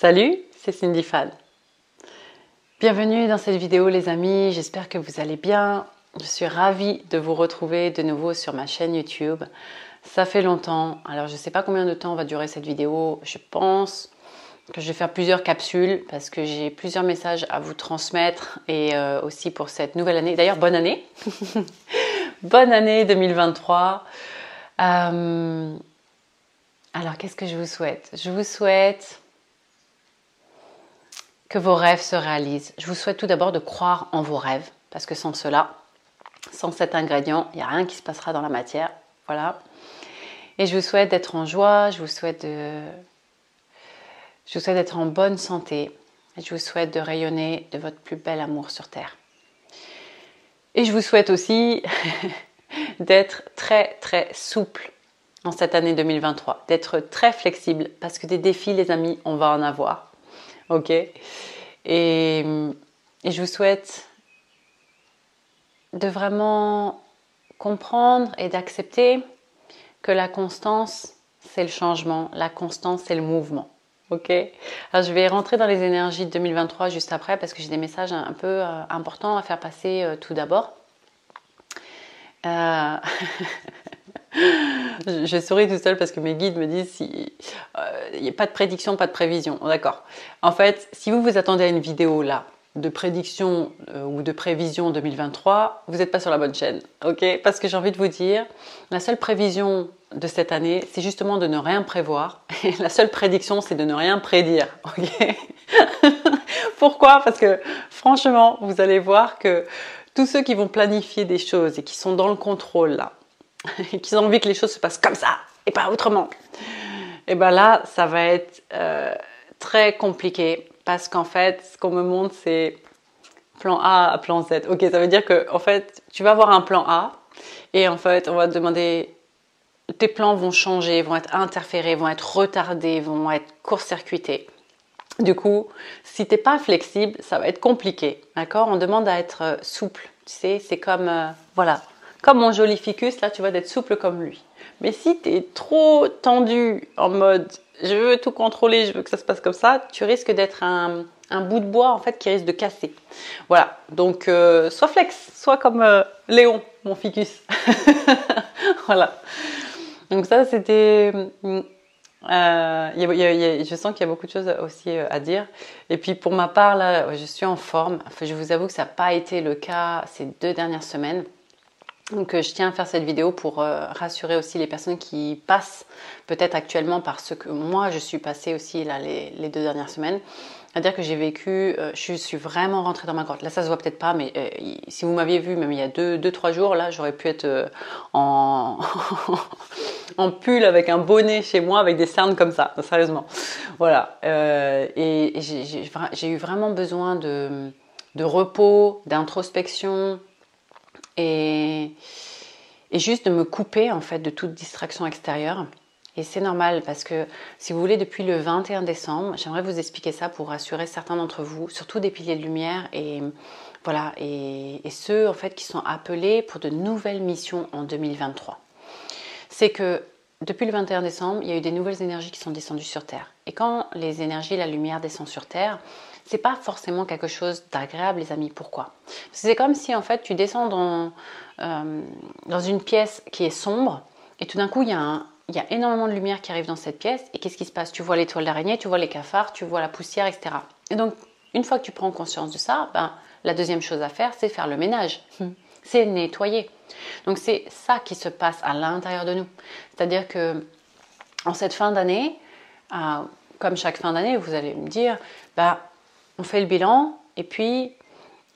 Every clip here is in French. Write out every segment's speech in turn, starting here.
Salut, c'est Cindy Fan. Bienvenue dans cette vidéo les amis, j'espère que vous allez bien. Je suis ravie de vous retrouver de nouveau sur ma chaîne YouTube. Ça fait longtemps, alors je ne sais pas combien de temps va durer cette vidéo, je pense que je vais faire plusieurs capsules parce que j'ai plusieurs messages à vous transmettre et euh, aussi pour cette nouvelle année. D'ailleurs, bonne année Bonne année 2023 euh, Alors, qu'est-ce que je vous souhaite? Je vous souhaite que vos rêves se réalisent. Je vous souhaite tout d'abord de croire en vos rêves, parce que sans cela, sans cet ingrédient, il n'y a rien qui se passera dans la matière. Voilà. Et je vous souhaite d'être en joie, je vous souhaite de... Je vous souhaite d'être en bonne santé. Et je vous souhaite de rayonner de votre plus bel amour sur Terre. Et je vous souhaite aussi d'être très très souple en cette année 2023, d'être très flexible parce que des défis les amis, on va en avoir ok et, je vous souhaite de vraiment comprendre et d'accepter que la constance, c'est le changement, la constance, c'est le mouvement. Ok je vais rentrer dans les énergies de 2023 juste après parce que j'ai des messages un peu euh, importants à faire passer euh, tout d'abord. Euh... je, souris tout seul parce que mes guides me disent si il euh, n'y a pas de prédiction, pas de prévision. D'accord. En fait, si vous vous attendez à une vidéo là de prédiction euh, ou de prévision 2023, vous n'êtes pas sur la bonne chaîne, ok? Parce que j'ai envie de vous dire, la seule prévision de cette année, c'est justement de ne rien prévoir. La seule prédiction, c'est de ne rien prédire, ok? Pourquoi? Parce que franchement, vous allez voir que tous ceux qui vont planifier des choses et qui sont dans le contrôle là, et qui ont envie que les choses se passent comme ça et pas autrement, et bien là, ça va être euh, très compliqué parce qu'en fait, ce qu'on me montre, c'est plan A à plan Z. Ok, ça veut dire que en fait, tu vas avoir un plan A et en fait, on va te demander tes plans vont changer, vont être interférés, vont être retardés, vont être court-circuités. Du coup, si t'es pas flexible, ça va être compliqué. D'accord? On demande à être euh, souple. Tu sais, c'est comme euh, voilà, comme mon joli ficus là, tu vois, d'être souple comme lui. Mais si tu es trop tendu en mode je veux tout contrôler, je veux que ça se passe comme ça, tu risques d'être un, bout de bois en fait qui risque de casser. Voilà, donc euh, sois flex, sois comme euh, Léon, mon ficus. voilà. Donc ça c'était... Euh, je sens qu'il y a beaucoup de choses aussi à dire. Et puis pour ma part, là, je suis en forme. Je vous avoue que ça n'a pas été le cas ces deux dernières semaines. Donc euh, je tiens à faire cette vidéo pour euh, rassurer aussi les personnes qui passent peut-être actuellement par ce que moi je suis passée aussi là les, deux dernières semaines. C'est-à-dire que j'ai vécu, euh, je suis vraiment rentrée dans ma grotte. Là ça se voit peut-être pas, mais si vous m'aviez vu même il y a deux, deux trois jours, là j'aurais pu être en, pull avec un bonnet chez moi avec des cernes comme ça, sérieusement. Voilà. et, j'ai eu vraiment besoin de repos, d'introspection, et, juste de me couper en fait de toute distraction extérieure. Et c'est normal parce que si vous voulez, depuis le 21 décembre, j'aimerais vous expliquer ça pour rassurer certains d'entre vous, surtout des piliers de lumière et voilà, et, ceux en fait qui sont appelés pour de nouvelles missions en 2023. C'est que depuis le 21 décembre, il y a eu des nouvelles énergies qui sont descendues sur Terre. Et quand les énergies, la lumière descend sur Terre, c'est pas forcément quelque chose d'agréable, les amis. Pourquoi? C'est comme si en fait tu descends dans, euh, dans une pièce qui est sombre et tout d'un coup il y, a il y a énormément de lumière qui arrive dans cette pièce et qu'est-ce qui se passe? Tu vois les toiles d'araignée, tu vois les cafards, tu vois la poussière, etc. Et donc une fois que tu prends conscience de ça, ben, la deuxième chose à faire, c'est faire le ménage, c'est nettoyer. Donc c'est ça qui se passe à l'intérieur de nous. C'est-à-dire que en cette fin d'année, euh, comme chaque fin d'année, vous allez me dire, bah, on fait le bilan et puis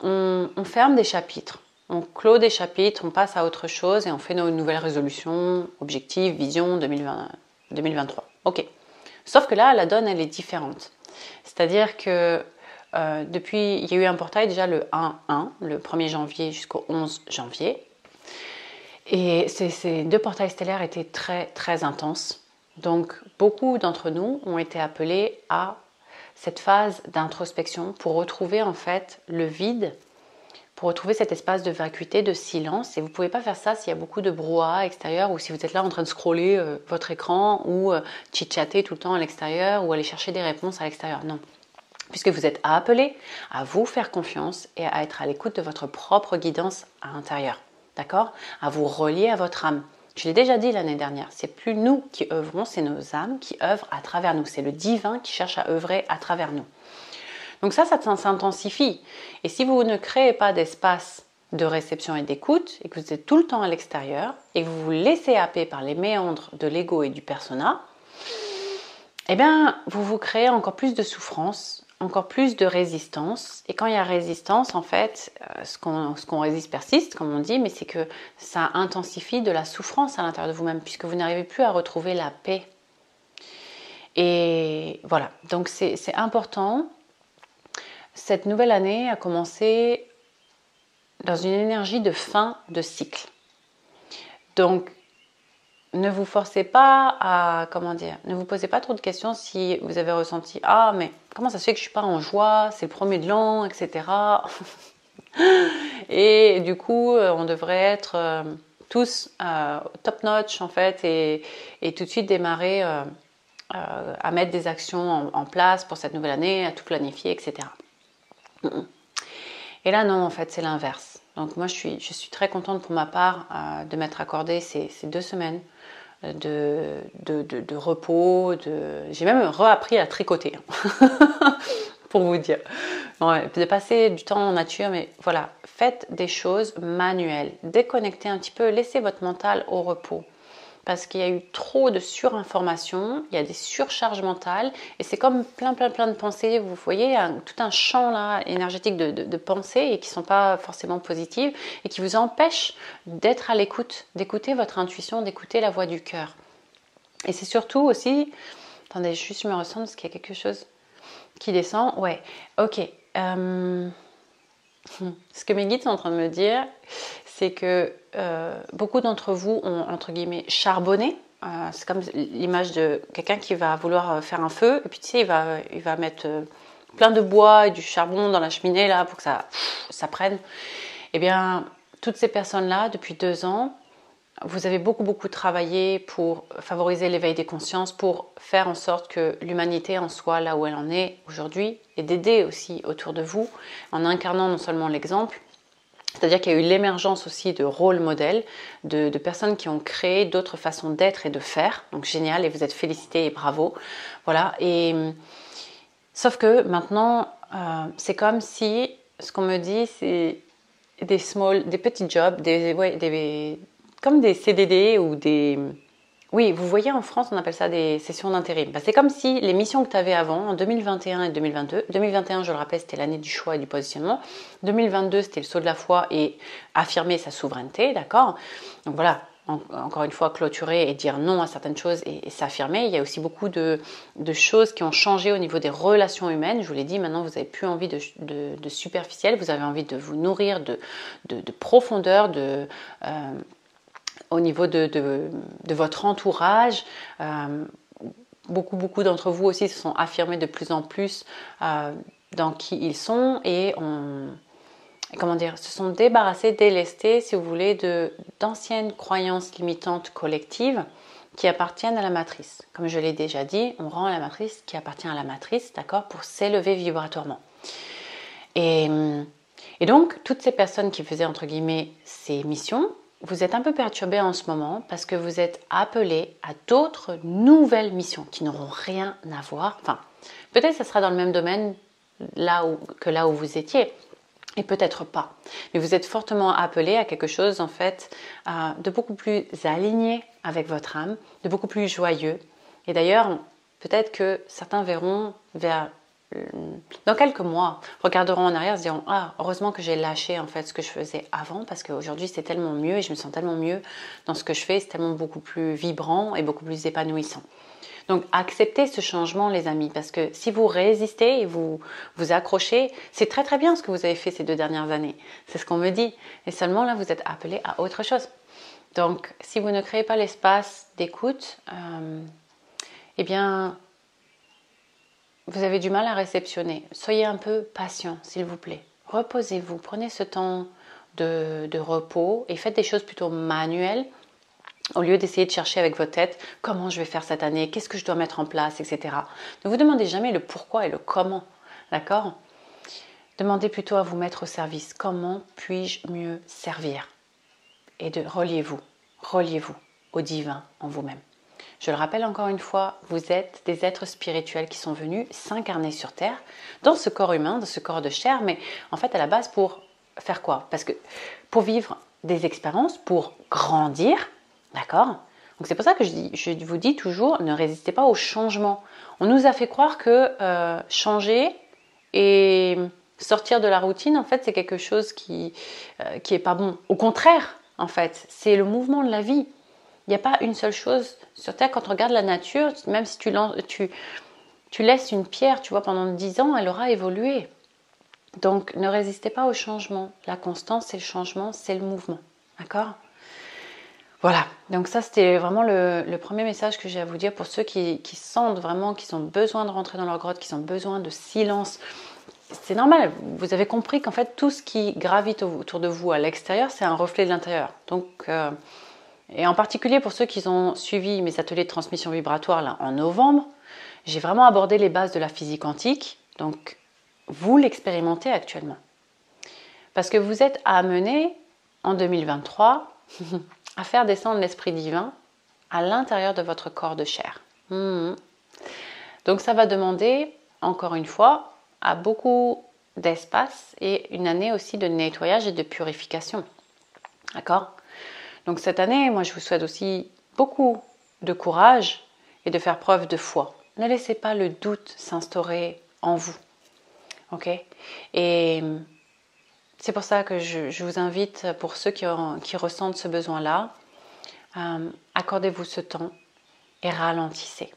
on, ferme des chapitres. On clôt des chapitres, on passe à autre chose et on fait nos nouvelles résolutions, objectifs, vision 2020, 2023. Ok. Sauf que là, la donne, elle est différente. C'est-à-dire que euh, depuis, il y a eu un portail déjà le 1-1, le 1er janvier jusqu'au 11 janvier. Et ces, ces, deux portails stellaires étaient très, très intenses. Donc, beaucoup d'entre nous ont été appelés à cette phase d'introspection pour retrouver en fait le vide pour retrouver cet espace de vacuité, de silence. Et vous ne pouvez pas faire ça s'il y a beaucoup de brouhaha extérieur ou si vous êtes là en train de scroller euh, votre écran ou euh, chit-chatter tout le temps à l'extérieur ou aller chercher des réponses à l'extérieur. Non. Puisque vous êtes appelé à vous faire confiance et à être à l'écoute de votre propre guidance à l'intérieur. D'accord? À vous relier à votre âme. Je l'ai déjà dit l'année dernière, c'est plus nous qui œuvrons, c'est nos âmes qui œuvrent à travers nous. C'est le divin qui cherche à œuvrer à travers nous. Donc ça, ça s'intensifie. Et si vous ne créez pas d'espace de réception et d'écoute, et que vous êtes tout le temps à l'extérieur, et que vous vous laissez happer par les méandres de l'ego et du persona, eh bien, vous vous créez encore plus de souffrance, encore plus de résistance. Et quand il y a résistance, en fait, euh, ce qu'on résiste persiste, comme on dit, mais c'est que ça intensifie de la souffrance à l'intérieur de vous-même, puisque vous n'arrivez plus à retrouver la paix. Et voilà, donc c'est important cette nouvelle année a commencé dans une énergie de fin de cycle. Donc, ne vous forcez pas à, comment dire, ne vous posez pas trop de questions si vous avez ressenti Ah, mais comment ça se fait que je suis pas en joie, c'est le premier de l'an, etc. et du coup, euh, on devrait être euh, tous euh, top notch en fait et, tout de suite démarrer à mettre des actions en, place pour cette nouvelle année, à tout planifier, etc. Et là, non, en fait, c'est l'inverse. Donc moi, je suis, je suis très contente pour ma part euh, de m'être accordé ces, deux semaines de, de, repos. J'ai même réappris à tricoter, hein, pour vous dire. de passer du temps en nature, mais voilà, faites des choses manuelles. Déconnectez un petit peu, laissez votre mental au repos parce qu'il y a eu trop de surinformation, il y a des surcharges mentales, et c'est comme plein, plein, plein de pensées. Vous voyez, tout un champ là, énergétique de, pensées et qui ne sont pas forcément positives et qui vous empêchent d'être à l'écoute, d'écouter votre intuition, d'écouter la voix du cœur. Et c'est surtout aussi. Attendez, juste je me ressens parce qu'il y a quelque chose qui descend. Ouais, ok. Euh, ce que mes guides sont en train de me dire, c'est que euh, beaucoup d'entre vous ont, entre guillemets, charbonné. Euh, c'est comme l'image de quelqu'un qui va vouloir euh, faire un feu, et puis tu sais, il va, il va mettre plein de bois et du charbon dans la cheminée là pour que ça, ça prenne. Eh bien, toutes ces personnes-là, depuis deux ans, vous avez beaucoup, beaucoup travaillé pour favoriser l'éveil des consciences, pour faire en sorte que l'humanité en soit là où elle en est aujourd'hui, et d'aider aussi autour de vous, en incarnant non seulement l'exemple, c'est-à-dire qu'il y a eu l'émergence aussi de rôles modèles, de, personnes qui ont créé d'autres façons d'être et de faire. Donc génial, et vous êtes félicités et bravo. Voilà. Et sauf que maintenant, euh, c'est comme si ce qu'on me dit, c'est des small, des petits jobs, des, des, comme des CDD ou des oui, vous voyez, en France, on appelle ça des sessions d'intérim. Bah, c'est comme si les missions que tu avais avant, en 2021 et 2022, 2021, je le rappelle, c'était l'année du choix et du positionnement. 2022, c'était le saut de la foi et affirmer sa souveraineté, d'accord? Donc voilà, encore une fois, clôturer et dire non à certaines choses et, s'affirmer. Il y a aussi beaucoup de, choses qui ont changé au niveau des relations humaines. Je vous l'ai dit, maintenant, vous n'avez plus envie de, superficiel, vous avez envie de vous nourrir de, profondeur, de... Euh, au niveau de, votre entourage. Euh, beaucoup, beaucoup d'entre vous aussi se sont affirmés de plus en plus euh, dans qui ils sont et comment se sont débarrassés, délestés, si vous voulez, de, d'anciennes croyances limitantes collectives qui appartiennent à la matrice. Comme je l'ai déjà dit, on rend la matrice qui appartient à la matrice, d'accord, pour s'élever vibratoirement. Et, et donc, toutes ces personnes qui faisaient, entre guillemets, ces missions, vous êtes un peu perturbé en ce moment parce que vous êtes appelé à d'autres nouvelles missions qui n'auront rien à voir. Enfin, peut-être que ce sera dans le même domaine là où, que là où vous étiez. Et peut-être pas. Mais vous êtes fortement appelé à quelque chose, en fait, euh, de beaucoup plus aligné avec votre âme, de beaucoup plus joyeux. Et d'ailleurs, peut-être que certains verront vers dans quelques mois, regarderont en arrière, se diront ah heureusement que j'ai lâché en fait ce que je faisais avant parce qu'aujourd'hui c'est tellement mieux et je me sens tellement mieux dans ce que je fais, c'est tellement beaucoup plus vibrant et beaucoup plus épanouissant. Donc acceptez ce changement les amis parce que si vous résistez et vous vous accrochez, c'est très très bien ce que vous avez fait ces deux dernières années. C'est ce qu'on me dit. Et seulement là vous êtes appelé à autre chose. Donc si vous ne créez pas l'espace d'écoute, euh, eh bien vous avez du mal à réceptionner. Soyez un peu patient, s'il vous plaît. reposez-vous, prenez ce temps de, repos et faites des choses plutôt manuelles au lieu d'essayer de chercher avec votre tête comment je vais faire cette année, qu'est-ce que je dois mettre en place, etc. Ne vous demandez jamais le pourquoi et le comment, d'accord? Demandez plutôt à vous mettre au service. Comment puis-je mieux servir? Et de reliez-vous, reliez-vous au divin en vous-même. Je le rappelle encore une fois, vous êtes des êtres spirituels qui sont venus s'incarner sur Terre, dans ce corps humain, dans ce corps de chair, mais en fait à la base pour faire quoi? Parce que pour vivre des expériences, pour grandir, d'accord? Donc c'est pour ça que je, vous dis toujours, ne résistez pas au changement. On nous a fait croire que euh, changer et sortir de la routine, en fait, c'est quelque chose qui, euh, qui est pas bon. Au contraire, en fait, c'est le mouvement de la vie. Il n'y a pas une seule chose sur Terre. Quand on regarde la nature, même si tu, tu, laisses une pierre, tu vois, pendant 10 ans, elle aura évolué. Donc, ne résistez pas au changement. La constance, c'est le changement, c'est le mouvement. D'accord? Voilà. Donc, ça, c'était vraiment le, premier message que j'ai à vous dire pour ceux qui, sentent vraiment qu'ils ont besoin de rentrer dans leur grotte, qui ont besoin de silence. C'est normal. Vous avez compris qu'en fait, tout ce qui gravite autour de vous à l'extérieur, c'est un reflet de l'intérieur. Donc, euh, et en particulier pour ceux qui ont suivi mes ateliers de transmission vibratoire là, en novembre, j'ai vraiment abordé les bases de la physique quantique. Donc, vous l'expérimentez actuellement. Parce que vous êtes amené en 2023 à faire descendre l'esprit divin à l'intérieur de votre corps de chair. Hmm. Donc ça va demander, encore une fois, à beaucoup d'espace et une année aussi de nettoyage et de purification. D'accord? Donc cette année, moi je vous souhaite aussi beaucoup de courage et de faire preuve de foi. Ne laissez pas le doute s'instaurer en vous. Ok? Et c'est pour ça que je, vous invite, pour ceux qui, qui ressentent ce besoin-là, euh, accordez-vous ce temps et ralentissez.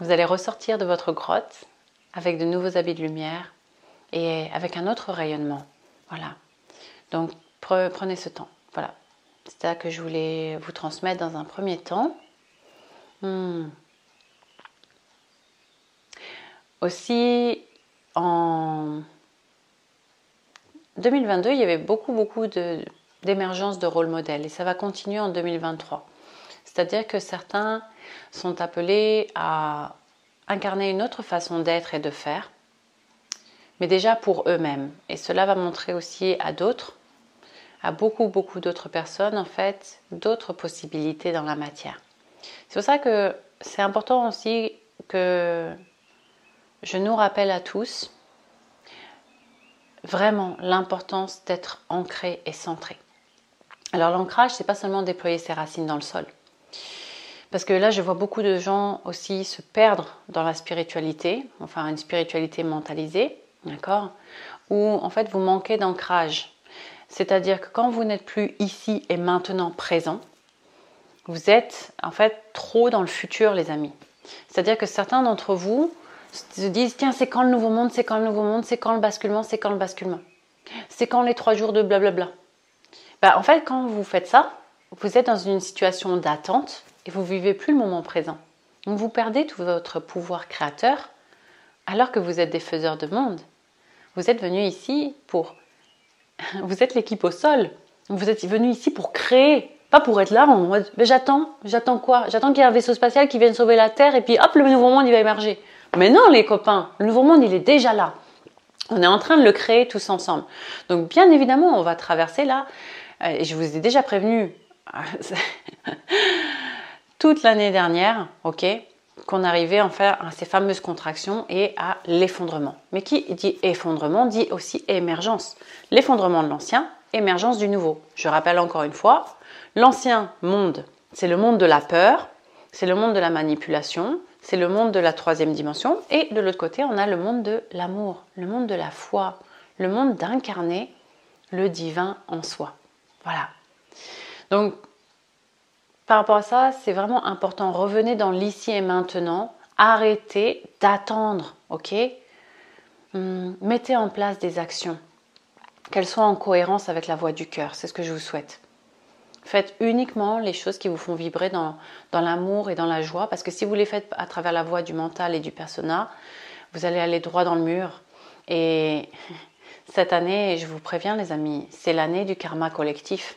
Vous allez ressortir de votre grotte avec de nouveaux habits de lumière et avec un autre rayonnement. Voilà. Donc prenez ce temps. Voilà. C'est ça que je voulais vous transmettre dans un premier temps. Hmm. Aussi, en 2022, il y avait beaucoup, beaucoup d'émergence de, de rôle modèle et ça va continuer en 2023. C'est-à-dire que certains sont appelés à incarner une autre façon d'être et de faire, mais déjà pour eux-mêmes. Et cela va montrer aussi à d'autres, à beaucoup, beaucoup d'autres personnes, en fait, d'autres possibilités dans la matière. C'est pour ça que c'est important aussi que je nous rappelle à tous vraiment l'importance d'être ancré et centré. Alors l'ancrage, c'est pas seulement déployer ses racines dans le sol. Parce que là, je vois beaucoup de gens aussi se perdre dans la spiritualité, enfin une spiritualité mentalisée, d'accord? Où en fait vous manquez d'ancrage. C'est-à-dire que quand vous n'êtes plus ici et maintenant présent, vous êtes en fait trop dans le futur, les amis. C'est-à-dire que certains d'entre vous se disent tiens, c'est quand le nouveau monde, c'est quand le nouveau monde, c'est quand le basculement, c'est quand le basculement. C'est quand les trois jours de blablabla. Bah, en fait, quand vous faites ça, vous êtes dans une situation d'attente et vous vivez plus le moment présent. Donc vous perdez tout votre pouvoir créateur alors que vous êtes des faiseurs de monde. Vous êtes venu ici pour... Vous êtes l'équipe au sol. Vous êtes venu ici pour créer, pas pour être là mais j'attends, j'attends quoi? J'attends qu'il y ait un vaisseau spatial qui vienne sauver la Terre et puis hop, le nouveau monde il va émerger. Mais non les copains, le nouveau monde il est déjà là. On est en train de le créer tous ensemble. Donc bien évidemment, on va traverser là, euh, et je vous ai déjà prévenu, toute l'année dernière, ok, qu'on arrivait en fait à ces fameuses contractions et à l'effondrement. Mais qui dit effondrement dit aussi émergence. L'effondrement de l'ancien, émergence du nouveau. Je rappelle encore une fois, l'ancien monde, c'est le monde de la peur, c'est le monde de la manipulation, c'est le monde de la troisième dimension, et de l'autre côté, on a le monde de l'amour, le monde de la foi, le monde d'incarner le divin en soi. Voilà. Donc, par rapport à ça, c'est vraiment important. Revenez dans l'ici et maintenant. Arrêtez d'attendre, ok? Hum, Mettez en place des actions, qu'elles soient en cohérence avec la voix du cœur. C'est ce que je vous souhaite. Faites uniquement les choses qui vous font vibrer dans, dans l'amour et dans la joie, parce que si vous les faites à travers la voix du mental et du persona, vous allez aller droit dans le mur. Et cette année, je vous préviens les amis, c'est l'année du karma collectif.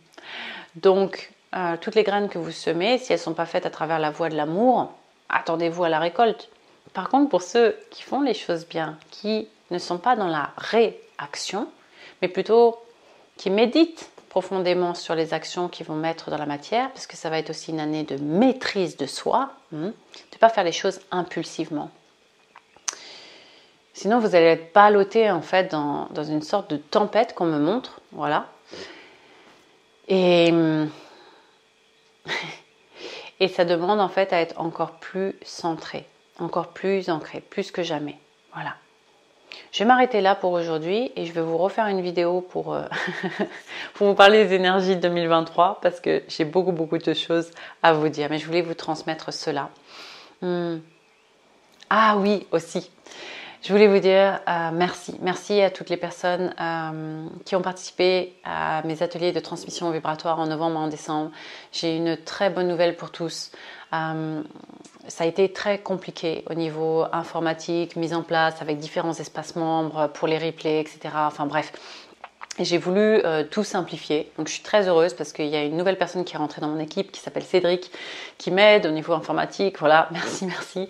Donc, euh, toutes les graines que vous semez, si elles ne sont pas faites à travers la voie de l'amour, attendez-vous à la récolte. Par contre, pour ceux qui font les choses bien, qui ne sont pas dans la réaction, mais plutôt qui méditent profondément sur les actions qu'ils vont mettre dans la matière, parce que ça va être aussi une année de maîtrise de soi, hein, de ne pas faire les choses impulsivement. Sinon, vous allez être ballotté en fait dans, dans une sorte de tempête qu'on me montre, voilà. Et, et ça demande en fait à être encore plus centré, encore plus ancré, plus que jamais. Voilà. Je vais m'arrêter là pour aujourd'hui et je vais vous refaire une vidéo pour, euh, vous parler des énergies 2023 parce que j'ai beaucoup beaucoup de choses à vous dire. Mais je voulais vous transmettre cela. Hmm. Ah oui, aussi. Je voulais vous dire euh, merci. Merci à toutes les personnes euh, qui ont participé à mes ateliers de transmission vibratoire en novembre et en décembre. J'ai une très bonne nouvelle pour tous ça a été très compliqué au niveau informatique, mise en place avec différents espaces membres pour les replays, etc. Enfin bref, j'ai voulu euh, tout simplifier. Donc je suis très heureuse parce qu'il y a une nouvelle personne qui est rentrée dans mon équipe qui s'appelle Cédric, qui m'aide au niveau informatique. Voilà, merci, merci.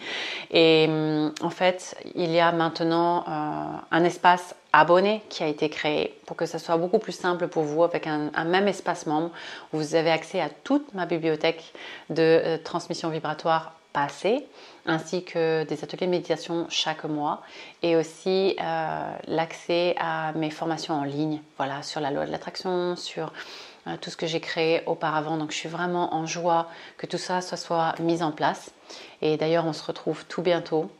Et hum, en fait, il y a maintenant euh, un espace abonné qui a été créé pour que ça soit beaucoup plus simple pour vous avec un, même espace membre où vous avez accès à toute ma bibliothèque de euh, transmission vibratoire passé, ainsi que des ateliers de méditation chaque mois et aussi euh, l'accès à mes formations en ligne, voilà, sur la loi de l'attraction, sur euh, tout ce que j'ai créé auparavant. Donc je suis vraiment en joie que tout ça soit, mis en place. Et d'ailleurs, on se retrouve tout bientôt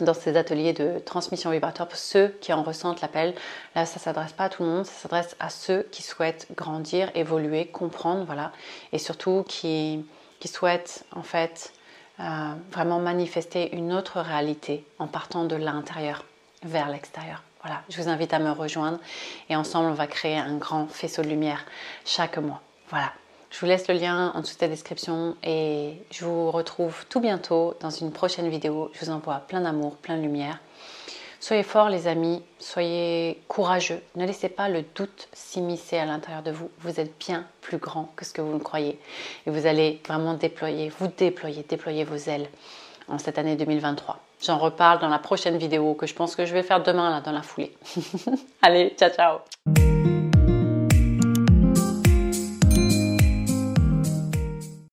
dans ces ateliers de transmission vibratoire pour ceux qui en ressentent l'appel. Là, ça ne s'adresse pas à tout le monde, ça s'adresse à ceux qui souhaitent grandir, évoluer, comprendre, voilà, et surtout qui, qui souhaitent en fait vraiment manifester une autre réalité en partant de l'intérieur vers l'extérieur. Voilà, je vous invite à me rejoindre et ensemble on va créer un grand faisceau de lumière chaque mois. Voilà, je vous laisse le lien en dessous de la description et je vous retrouve tout bientôt dans une prochaine vidéo. Je vous envoie plein d'amour, plein de lumière Soyez forts les amis, soyez courageux, ne laissez pas le doute s'immiscer à l'intérieur de vous. Vous êtes bien plus grand que ce que vous ne croyez et vous allez vraiment déployer, vous déployer, déployer vos ailes en cette année 2023. J'en reparle dans la prochaine vidéo que je pense que je vais faire demain là dans la foulée. allez, ciao ciao